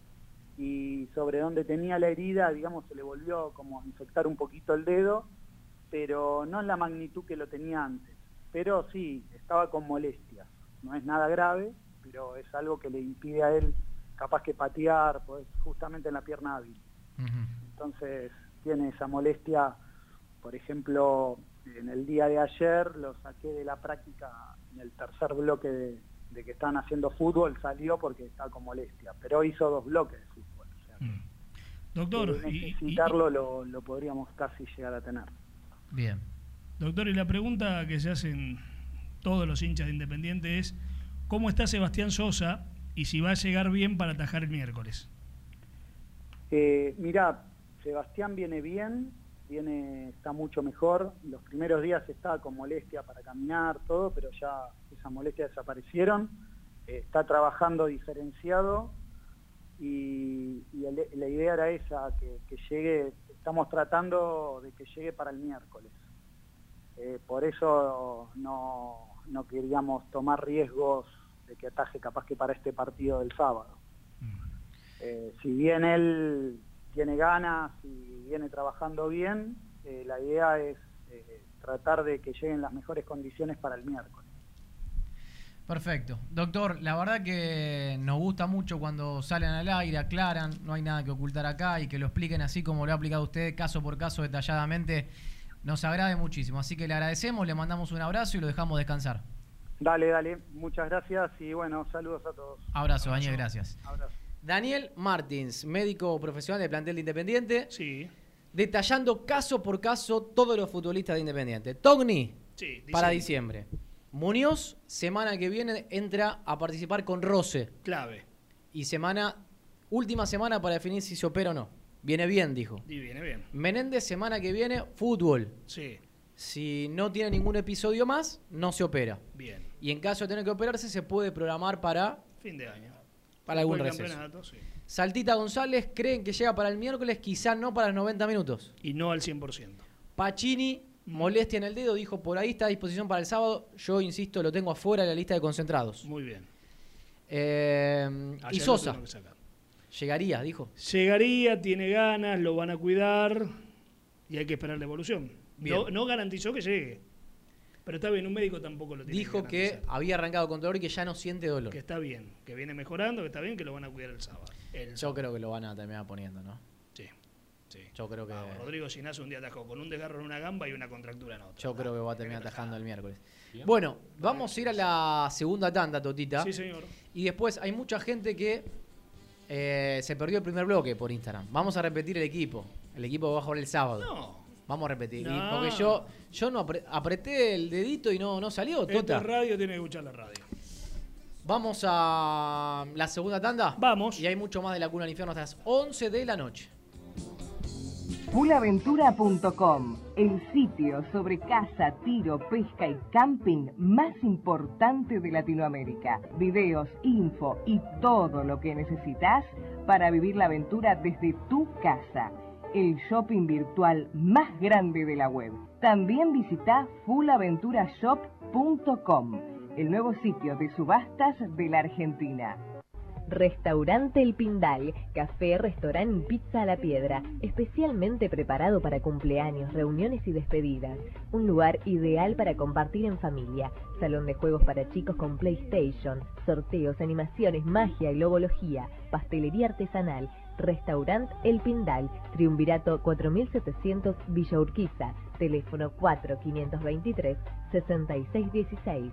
y sobre donde tenía la herida, digamos, se le volvió como a infectar un poquito el dedo, pero no en la magnitud que lo tenía antes. Pero sí, estaba con molestias. No es nada grave, pero es algo que le impide a él capaz que patear, pues, justamente en la pierna hábil. Entonces tiene esa molestia, por ejemplo, en el día de ayer lo saqué de la práctica en el tercer bloque de, de que estaban haciendo fútbol, salió porque está con molestia, pero hizo dos bloques de fútbol. O sea, Mm. Doctor, y- y- necesitarlo lo, lo podríamos casi llegar a tener. Bien. Doctor, y la pregunta que se hacen todos los hinchas de Independiente es, ¿cómo está Sebastián Sosa y si va a llegar bien para atajar el miércoles? Eh, mira, Sebastián viene bien, viene, está mucho mejor. Los primeros días estaba con molestia para caminar, todo, pero ya esas molestias desaparecieron. Eh, está trabajando diferenciado y, la idea era esa, que llegue, estamos tratando de que llegue para el miércoles. Eh, por eso no, no queríamos tomar riesgos de que ataje capaz que para este partido del sábado. Eh, si bien él tiene ganas y viene trabajando bien, eh, la idea es eh, tratar de que lleguen las mejores condiciones para el miércoles. Perfecto. Doctor, la verdad que nos gusta mucho cuando salen al aire, aclaran, no hay nada que ocultar acá y que lo expliquen así como lo ha aplicado usted, caso por caso, detalladamente, nos agrade muchísimo. Así que le agradecemos, le mandamos un abrazo y lo dejamos descansar. Dale, dale, muchas gracias y bueno, saludos a todos. Abrazo, Daniel, gracias. Abrazo. Daniel Martins, médico profesional de plantel de Independiente. Sí. Detallando caso por caso todos los futbolistas de Independiente. Togni, Sí, para diciembre. diciembre. Muñoz, semana que viene, entra a participar con Rose. Clave. Y semana, última semana para definir si se opera o no. Viene bien, dijo. Y viene bien. Menéndez, semana que viene, fútbol. Sí, Si no tiene ningún episodio más, no se opera. bien. Y en caso de tener que operarse, se puede programar para, Fin de año. para algún Después receso. sí. Saltita González creen que llega para el miércoles, quizás no para los 90 minutos. Y no al 100%. Pacini, molestia en el dedo, dijo por ahí está a disposición para el sábado. Yo insisto, lo tengo afuera de la lista de concentrados. Muy bien. Eh, y lo Sosa, tuvieron que sacar. Llegaría, dijo. Llegaría, tiene ganas, lo van a cuidar y hay que esperar la evolución. No, no garantizó que llegue. Pero está bien, un médico tampoco lo tiene Dijo que había arrancado con dolor y que ya no siente dolor. que está bien, que viene mejorando, que está bien, que lo van a cuidar el sábado. El Yo sábado. creo que lo van a terminar poniendo, ¿no? Sí, sí. Yo creo que, Ah, Rodrigo Sinazo un día atajó con un desgarro en una gamba y una contractura en otra. yo creo que va a terminar atajando el miércoles. Bueno, vamos a ir a la segunda tanda, Totita. Sí, señor. Y después hay mucha gente que eh, se perdió el primer bloque por Instagram. Vamos a repetir el equipo. El equipo que va a jugar el sábado. No. Vamos a repetir. No. porque yo, yo no apre- apreté el dedito y no, no salió, Tota. es radio, tiene que escuchar la radio. Vamos a la segunda tanda. Vamos. Y hay mucho más de la cuna del infierno hasta las 11 de la noche. Pulaventura.com, el sitio sobre caza, tiro, pesca y camping más importante de Latinoamérica. Videos, info y todo lo que necesitas para vivir la aventura desde tu casa. El shopping virtual más grande de la web. También visita fullaventurashop.com, el nuevo sitio de subastas de la Argentina. Restaurante El Pindal, café, restaurante y pizza a la piedra, especialmente preparado para cumpleaños, reuniones y despedidas. Un lugar ideal para compartir en familia. Salón de juegos para chicos con PlayStation, sorteos, animaciones, magia y logología, pastelería artesanal. Restaurante El Pindal, Triunvirato 4700 Villa Urquiza, teléfono 4523 6616.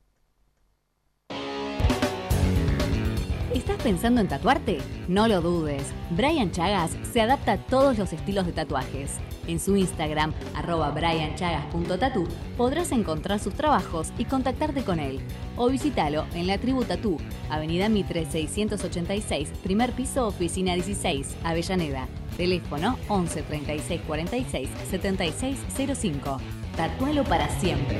¿Estás pensando en tatuarte? No lo dudes. Brian Chagas se adapta a todos los estilos de tatuajes. En su Instagram, arroba brianchagas.tatu, podrás encontrar sus trabajos y contactarte con él. O visítalo en la tribu Tatú, Avenida Mitre 686, primer piso, oficina 16, Avellaneda. Teléfono 11 36 46 76 05. Tatualo para siempre.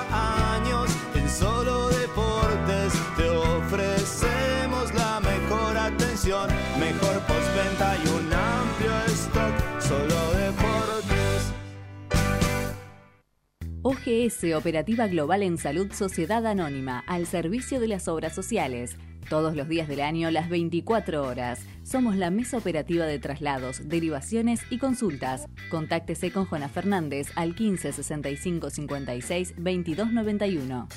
OGS Operativa Global en Salud Sociedad Anónima, al servicio de las obras sociales. Todos los días del año, las 24 horas. Somos la mesa operativa de traslados, derivaciones y consultas. Contáctese con Juana Fernández al 15 65 56 22 91.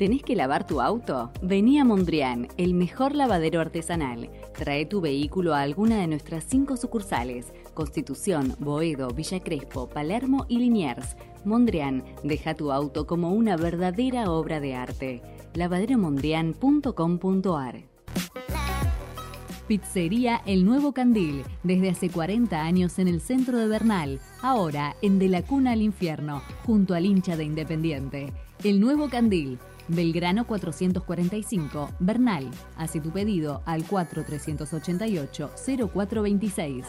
¿Tenés que lavar tu auto? Vení a Mondrian, el mejor lavadero artesanal. Trae tu vehículo a alguna de nuestras cinco sucursales: Constitución, Boedo, Villa Crespo, Palermo y Liniers. Mondrian, deja tu auto como una verdadera obra de arte. lavaderomondrian.com.ar Pizzería El Nuevo Candil, desde hace 40 años en el centro de Bernal, ahora en De la Cuna al Infierno, junto al hincha de Independiente. El Nuevo Candil, Belgrano 445, Bernal. Hace tu pedido al 4388-0426.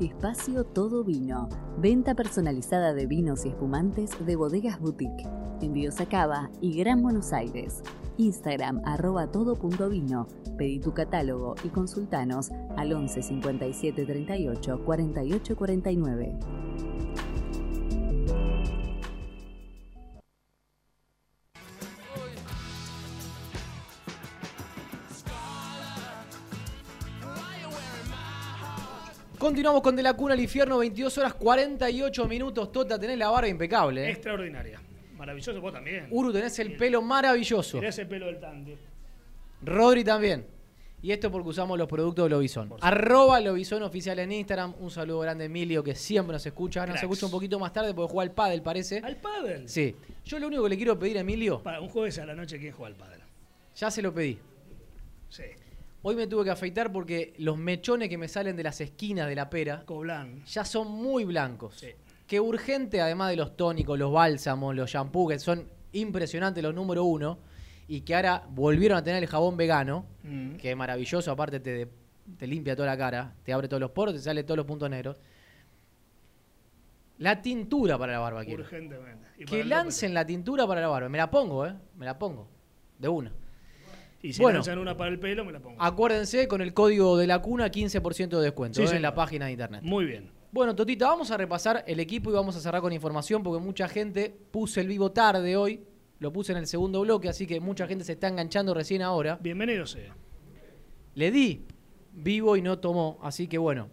Espacio Todo Vino. Venta personalizada de vinos y espumantes de bodegas boutique. Envíos a Cava y Gran Buenos Aires. Instagram arroba todo.vino. Pedí tu catálogo y consultanos al 11 57 38 48 49. Continuamos con De la Cuna al Infierno, 22 horas 48 minutos. Tota, tenés la barba impecable. ¿eh? Extraordinaria. Maravilloso vos también. Uru, tenés el pelo maravilloso. Mirá ese pelo del tanque. Rodri también. Y esto porque usamos los productos de Lobizón. Arroba Lobizón oficial en Instagram. Un saludo grande a Emilio que siempre nos escucha. Ahora Nos escucha un poquito más tarde porque juega al pádel, parece. ¿Al pádel? Sí. Yo lo único que le quiero pedir a Emilio, Para un jueves a la noche, ¿quién juega al pádel? ya se lo pedí. Sí. Hoy me tuve que afeitar porque los mechones que me salen de las esquinas de la pera Coblán. ya son muy blancos. Sí. Que urgente, además de los tónicos, los bálsamos, los shampoos, que son impresionantes los número uno, y que ahora volvieron a tener el jabón vegano, Mm. que es maravilloso, aparte te, te limpia toda la cara, te abre todos los poros, te sale todos los puntos negros. La tintura para la barba quiero. Urgentemente. Y Que lancen la tintura para la barba. Me la pongo, ¿eh? Me la pongo. De una. Y si Bueno. lanzan una para el pelo, me la pongo. Acuérdense, con el código de la cuna, 15% de descuento Sí, ¿eh? en la página de internet. Muy bien. Bueno, Totita, vamos a repasar el equipo y vamos a cerrar con información porque mucha gente puse el vivo tarde hoy, lo puse en el segundo bloque, así que mucha gente se está enganchando recién ahora. Bienvenido sea. Le di vivo y no tomó, así que bueno.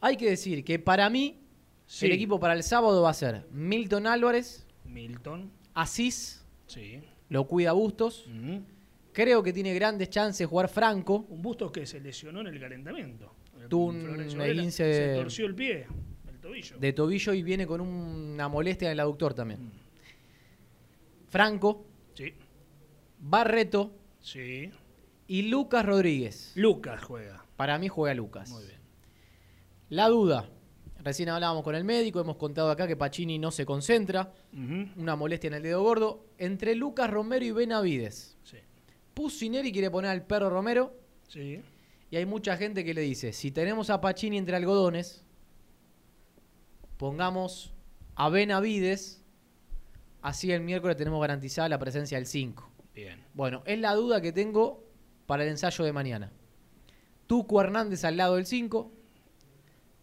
Hay que decir que para mí Sí. el equipo para el sábado va a ser Milton Álvarez, Milton. Asís, Sí. lo cuida Bustos, creo que tiene grandes chances de jugar Franco, Un Bustos que se lesionó en el calentamiento. Tuvo esguince Se de- torció el pie, el tobillo. de tobillo y viene con una molestia en el aductor también. Mm. Franco, Sí. Barreto Sí. y Lucas Rodríguez. Lucas juega. Para mí juega Lucas. Muy bien. La duda. Recién hablábamos con el médico, hemos contado acá que Pacini no se concentra, una molestia en el dedo gordo. Entre Lucas Romero y Benavides. Sí. Pusineri quiere poner al perro Romero Sí. Y hay mucha gente que le dice, si tenemos a Pacini entre algodones, pongamos a Benavides, así el miércoles tenemos garantizada la presencia del 5. Bien. Bueno, es la duda que tengo para el ensayo de mañana. Tuco Hernández al lado del 5.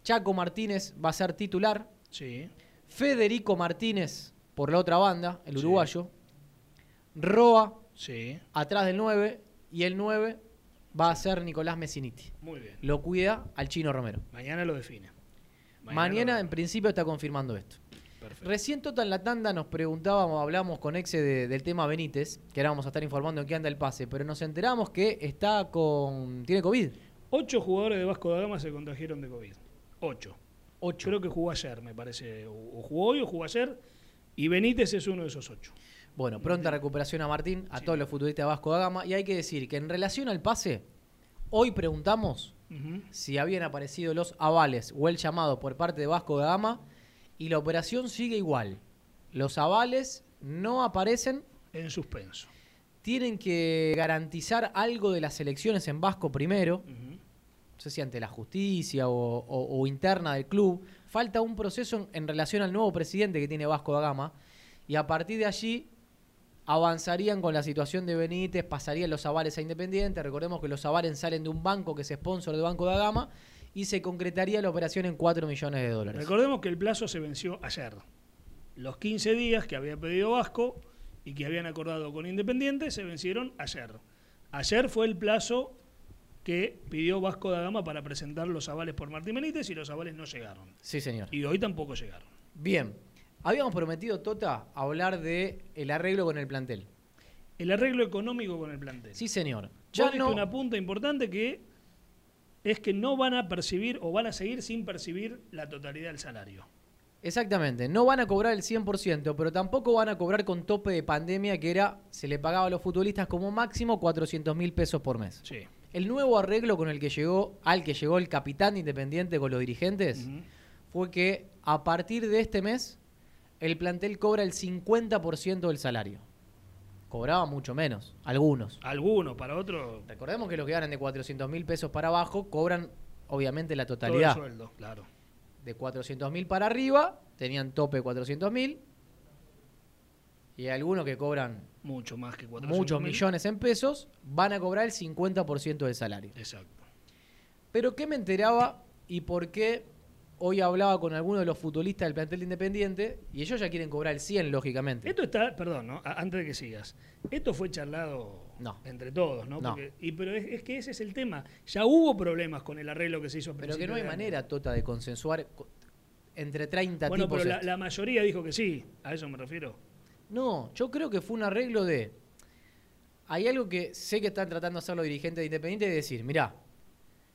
Chaco Martínez va a ser titular. Sí. Federico Martínez por la otra banda, el Sí. uruguayo. Roa Sí. atrás del 9. Y el 9 va a ser Nicolás Messiniti. Muy bien. Lo cuida al chino Romero. Mañana lo define. Mañana, lo- en principio está confirmando esto. Perfecto. Recién Tota en la tanda nos preguntábamos, hablamos con Exe de- del tema Benítez, que ahora vamos a estar informando en qué anda el pase, pero nos enteramos que está con. tiene COVID. Ocho jugadores de Vasco da Gama se contagiaron de COVID. Ocho. Ocho. Creo que jugó ayer, me parece. O jugó hoy o jugó ayer. Y Benítez es uno de esos ocho. Bueno, pronta recuperación a Martín, a todos los futbolistas de Vasco da Gama. Y hay que decir que en relación al pase, hoy preguntamos si habían aparecido los avales o el llamado por parte de Vasco da Gama y la operación sigue igual. Los avales no aparecen, En suspenso. tienen que garantizar algo de las elecciones en Vasco primero. No sé si ante la justicia o, o- o interna del club, falta un proceso en, en relación al nuevo presidente que tiene Vasco da Gama, y a partir de allí avanzarían con la situación de Benítez, pasarían los avales a Independiente, recordemos que los avales salen de un banco que es sponsor de Banco da Gama, y se concretaría la operación en 4 millones de dólares. Recordemos que el plazo se venció ayer. Los 15 días que había pedido Vasco y que habían acordado con Independiente se vencieron ayer. Ayer fue el plazo que pidió Vasco da Gama para presentar los avales por Martín Benítez y los avales no llegaron. Sí, señor. Y hoy tampoco llegaron. Bien, habíamos prometido, Tota, hablar de el arreglo con el plantel. El arreglo económico con el plantel. Sí, señor. Ya no, una punta importante que es que no van a percibir o van a seguir sin percibir la totalidad del salario. Exactamente, no van a cobrar el 100%, pero tampoco van a cobrar con tope de pandemia que era, se le pagaba a los futbolistas como máximo 400 mil pesos por mes. Sí. El nuevo arreglo con el que llegó, al que llegó el capitán de Independiente con los dirigentes, fue que a partir de este mes, el plantel cobra el 50% del salario. Cobraba mucho menos, algunos. Algunos, para otros, Recordemos que los que ganan de 400 mil pesos para abajo cobran, obviamente, la todo el totalidad. sueldo, claro. de 400 mil para arriba, tenían tope de 400 mil. Y algunos que cobran Mucho más que 400 muchos millones en pesos, van a cobrar el 50% del salario. Exacto. Pero ¿qué me enteraba y por qué hoy hablaba con algunos de los futbolistas del plantel de Independiente? Y ellos ya quieren cobrar el 100, lógicamente. Esto está, perdón, ¿no? A- antes de que sigas. Esto fue charlado No. entre todos, ¿no? No. Porque- y, pero es, es que ese es el tema. Ya hubo problemas con el arreglo que se hizo Pero que no hay manera, Tota, de consensuar co- entre 30 Bueno, tipos. pero la, esto. la mayoría dijo que sí. A eso me refiero. No, yo creo que fue un arreglo de. hay algo que sé que están tratando de hacer los dirigentes de Independiente de decir, mirá,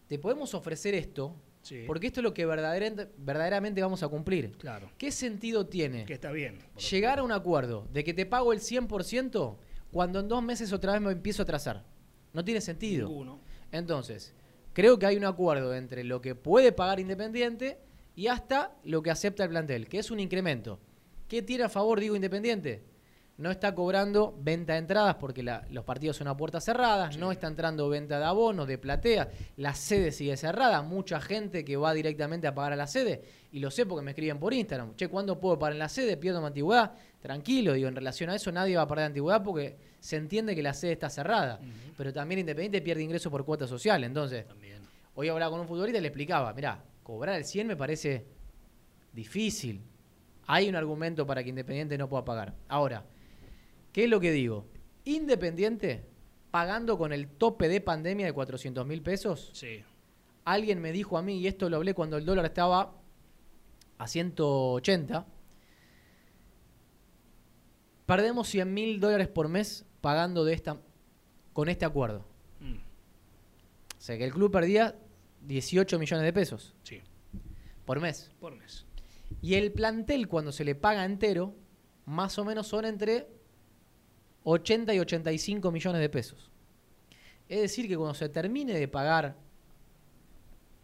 te podemos ofrecer esto, Sí. porque esto es lo que verdaderamente, verdaderamente vamos a cumplir. Claro. ¿Qué sentido tiene Que está bien. llegar a un acuerdo de que te pago el 100% cuando en dos meses otra vez me empiezo a atrasar? No tiene sentido. Ninguno. Entonces, creo que hay un acuerdo entre lo que puede pagar Independiente y hasta lo que acepta el plantel, que es un incremento. ¿Qué tiene a favor, digo, Independiente? No está cobrando venta de entradas porque la- los partidos son a puertas cerradas, no está entrando venta de abonos, de platea, la sede sigue cerrada, mucha gente que va directamente a pagar a la sede, y lo sé porque me escriben por Instagram, che, ¿cuándo puedo pagar en la sede? Pierdo mi antigüedad, tranquilo, digo, en relación a eso nadie va a perder antigüedad porque se entiende que la sede está cerrada, pero también Independiente pierde ingresos por cuota social, entonces... También. Hoy hablaba con un futbolista y le explicaba, mirá, cobrar el 100 me parece difícil. Hay un argumento para que Independiente no pueda pagar. Ahora, ¿qué es lo que digo? Independiente, pagando con el tope de pandemia de 400 mil pesos, Sí. alguien me dijo a mí, y esto lo hablé cuando el dólar estaba a 180, perdemos 100 mil dólares por mes pagando de esta, con este acuerdo. Mm, O sea que el club perdía 18 millones de pesos Sí. por mes. Por mes. Y el plantel, cuando se le paga entero, más o menos son entre 80 y 85 millones de pesos. Es decir, que cuando se termine de pagar,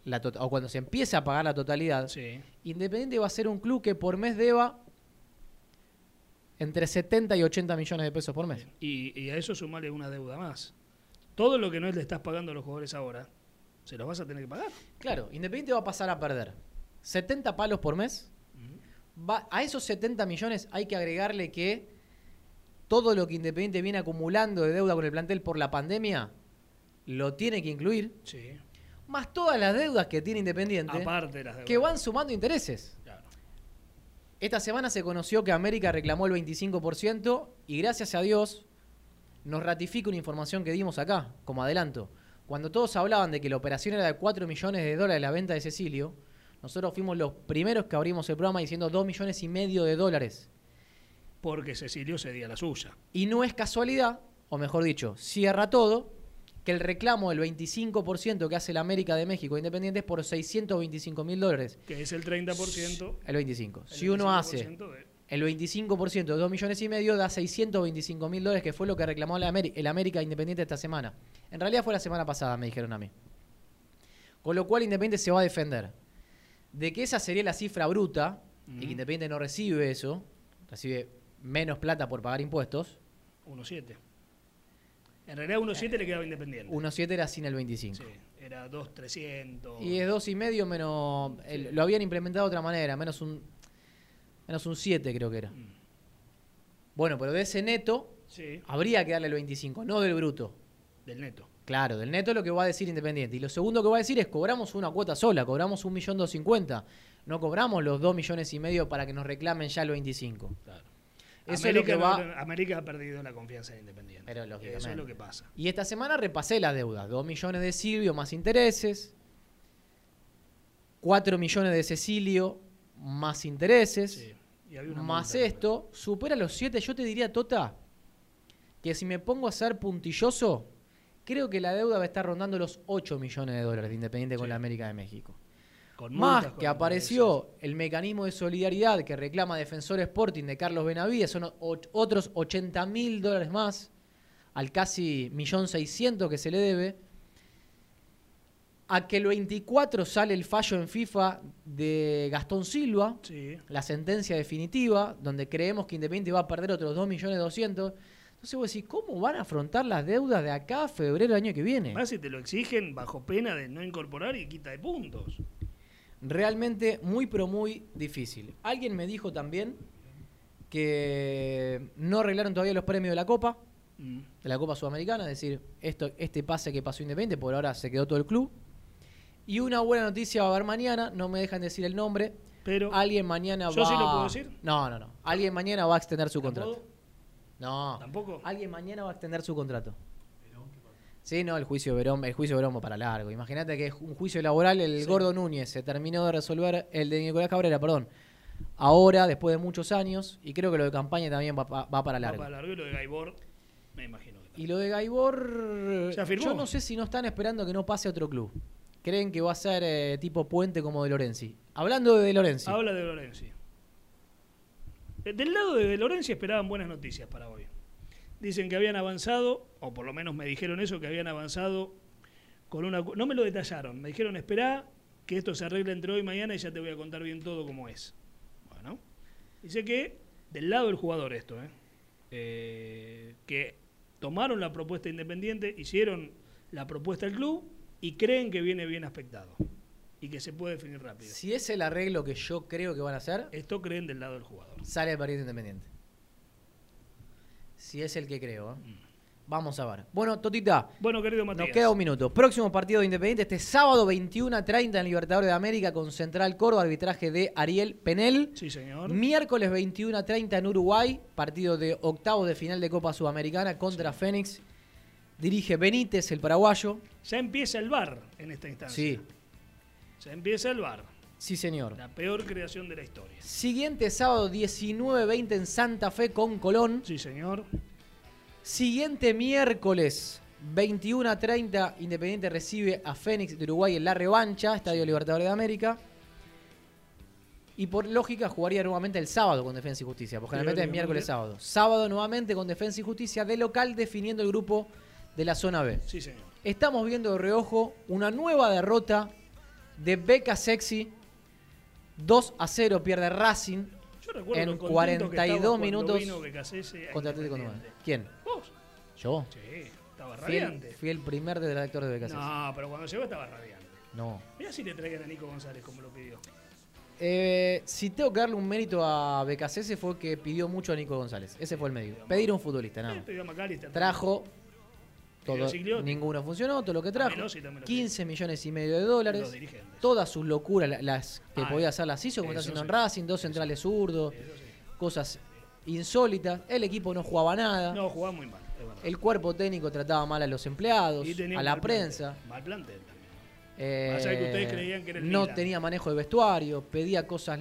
la o cuando se empiece a pagar la totalidad, Sí. Independiente va a ser un club que por mes deba entre 70 y 80 millones de pesos por mes. Y, y a eso sumarle una deuda más. Todo lo que no le estás pagando a los jugadores ahora, se los vas a tener que pagar. Claro, Independiente va a pasar a perder 70 palos por mes. Va- a esos 70 millones hay que agregarle que todo lo que Independiente viene acumulando de deuda con el plantel por la pandemia lo tiene que incluir, Sí. más todas las deudas que tiene Independiente Aparte de las deudas. que van sumando intereses. Claro. Esta semana se conoció que América reclamó el 25% y gracias a Dios nos ratifica una información que dimos acá, como adelanto. Cuando todos hablaban de que la operación era de 4 millones de dólares la venta de Cecilio, nosotros fuimos los primeros que abrimos el programa diciendo 2 millones y medio de dólares. Porque Cecilio cedía la suya. Y no es casualidad, o mejor dicho, cierra todo, que el reclamo del 25% que hace la América de México Independiente es por 625 mil dólares. Que es el 30%. El 25. el si uno hace 25% de- el 25% de 2 millones y medio da 625 mil dólares, que fue lo que reclamó la Ameri- el América Independiente esta semana. En realidad fue la semana pasada, me dijeron a mí. Con lo cual Independiente se va a defender. De que esa sería la cifra bruta, y que Independiente no recibe eso, recibe menos plata por pagar impuestos, 1.7. En realidad 1.7 le quedaba independiente. 1.7 era sin el 25. Sí, era 2.300. Y es dos y medio menos. el- lo habían implementado de otra manera, menos un. Menos un 7 creo que era. Mm. Bueno, pero de ese neto Sí, habría que darle el 25, no del bruto. del neto. Claro, del neto es lo que va a decir Independiente. Y lo segundo que va a decir es cobramos una cuota sola, cobramos un millón doscientos cincuenta. No cobramos los dos millones y medio para que nos reclamen ya el 25. Claro. Eso es lo que no- va. América ha perdido la confianza en Independiente. Pero Eso es lo que pasa. Y esta semana repasé la deuda. 2 millones de Silvio más intereses. 4 millones de Cecilio más intereses. Sí. Y había una más multa esto. Supera los 7. Yo te diría, Tota, que si me pongo a ser puntilloso, creo que la deuda va a estar rondando los 8 millones de dólares de Independiente con la América de México. Con Más que apareció el mecanismo de solidaridad que reclama Defensor Sporting de Carlos Benavides, son otros 80 mil dólares más al casi millón seiscientos que se le debe. A que el 24 sale el fallo en FIFA de Gastón Silva, Sí. la sentencia definitiva, donde creemos que Independiente va a perder otros 2 millones 200. Entonces vos decís, ¿cómo van a afrontar las deudas de acá a febrero del año que viene? Más si te lo exigen bajo pena de no incorporar y quita de puntos. Realmente muy, pero muy difícil. Alguien me dijo también que no arreglaron todavía los premios de la Copa, Mm. de la Copa Sudamericana, es decir, esto, este pase que pasó Independiente, por ahora se quedó todo el club. Y una buena noticia va a haber mañana, no me dejan decir el nombre. Pero Alguien mañana ¿Yo va. sí lo puedo decir? No, no, no. Alguien mañana va a extender su ¿No contrato. No. ¿Tampoco? Alguien mañana va a extender su contrato. Sí, no, el juicio Verón, el juicio Verón va para largo. Imagínate que es un juicio laboral, el Sí. Gordo Núñez se terminó de resolver, el de Nicolás Cabrera, perdón. Ahora, después de muchos años, y creo que lo de campaña también va, pa- va para Va largo. para largo y lo de Gaibor, me imagino que Y lo de Gaibor, ¿Ya yo no sé si no están esperando que no pase a otro club. Creen que va a ser eh, tipo puente como de Lorenzi. Hablando de De Lorenzi. Habla de Lorenzi. Del lado de De Lorenzi esperaban buenas noticias para hoy. Dicen que habían avanzado, o por lo menos me dijeron eso, que habían avanzado con una... No me lo detallaron, me dijeron, esperá que esto se arregle entre hoy y mañana y ya te voy a contar bien todo cómo es. Bueno, dice que del lado del jugador esto, ¿eh? Eh, que tomaron la propuesta independiente, hicieron la propuesta al club y creen que viene bien aspectado y que se puede definir rápido. Si es el arreglo que yo creo que van a hacer, Esto creen del lado del jugador. sale el partido independiente. Si es el que creo. ¿eh? Vamos a ver. Bueno, Totita, Bueno, querido Matías. nos queda un minuto. Próximo partido de Independiente este sábado 21 a 30 en Libertadores de América con Central Córdoba, arbitraje de Ariel Penel. Sí, señor. Miércoles 21 a 30 en Uruguay, partido de octavos de final de Copa Sudamericana contra Fénix. Dirige Benítez, el paraguayo. Ya empieza el bar en esta instancia. Sí, Ya empieza el bar. Sí señor. La peor creación de la historia. Siguiente sábado 19-20 en Santa Fe con Colón. Sí, señor. Siguiente miércoles 21 a 30 Independiente recibe a Fénix de Uruguay en la revancha, Estadio Libertadores de América. Y por lógica jugaría nuevamente el sábado con Defensa y Justicia, porque generalmente es miércoles sábado. Sábado nuevamente con Defensa y Justicia de local definiendo el grupo de la zona B. Sí, señor. Estamos viendo de reojo una nueva derrota de Beca Sexy. 2 a 0 pierde Racing Yo recuerdo en lo contento que 42 estaba cuando minutos vino Becasese a contra Atlético. Independiente. ¿Quién? ¿Vos? ¿Yo? Sí, estaba radiante. fui el primer detractor de Beca Sexy. No, pero cuando llegó estaba radiante. No. Mira si le traigan a Nico González como lo pidió. Eh, si tengo que darle un mérito a BKC fue que pidió mucho a Nico González. Ese fue el mérito. Pedir un futbolista, nada a. Trajo, todo, ninguno funcionó, todo lo que trajo. Melosi también lo 15 millones y medio de dólares. Todas sus locuras, la- las que Ah, podía hacer las hizo, como está haciendo en. Racing, dos centrales zurdos, cosas insólitas. El equipo no jugaba nada. No, jugaba muy mal. El cuerpo técnico trataba mal a los empleados, a la mal prensa. plantel, Mal plantel también. Eh, Más allá de que ustedes creían que era el no Milan. tenía manejo de vestuario, pedía cosas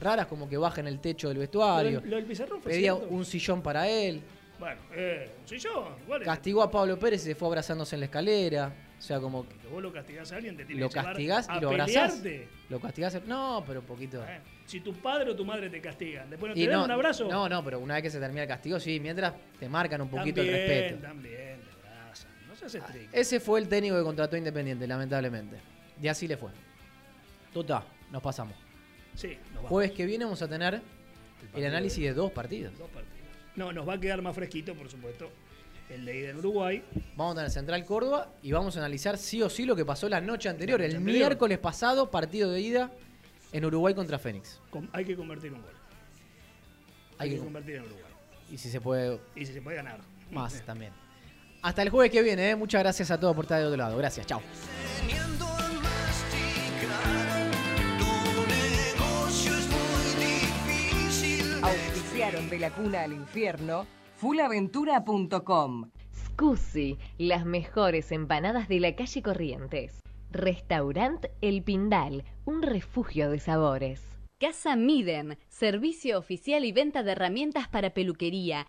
raras como que bajen el techo del vestuario. Lo del- lo del pizarrón fue pedía cierto. un sillón para él. Bueno, eh, sillón. Igual Castigó a Pablo Pérez y se fue abrazándose en la escalera. O sea, como que vos lo castigás a alguien, te tiene lo que castigás a y lo abrazás. Lo castigás. No, pero un poquito. Bueno, si tu padre o tu madre te castigan, después no te Y dan no, un abrazo. no, no, pero una vez que se termina el castigo, sí, mientras te marcan un poquito también, el respeto. También, te abrazan. No seas estricto. Ese fue el técnico que contrató Independiente, lamentablemente. Y así le fue. Tota, nos pasamos. Sí, nos vamos. Jueves que viene vamos a tener el análisis de dos partidos. Dos partidos. No, nos va a quedar más fresquito, por supuesto, el de ida en Uruguay. Vamos a tener Central Córdoba y vamos a analizar sí o sí lo que pasó la noche anterior, La el anterior. miércoles pasado, partido de ida en Uruguay contra Fénix. Hay que convertir un gol. Hay, Hay que, que- convertir en Uruguay. Y si se puede, Y si se puede ganar. más también. Hasta el jueves que viene, ¿eh? muchas gracias a todos por estar de otro lado. Gracias, chao. De la cuna al infierno fullaventura.com. Scusi, las mejores empanadas de la calle Corrientes. Restaurant El Pindal, un refugio de sabores. Casa Miden, servicio oficial y venta de herramientas para peluquería,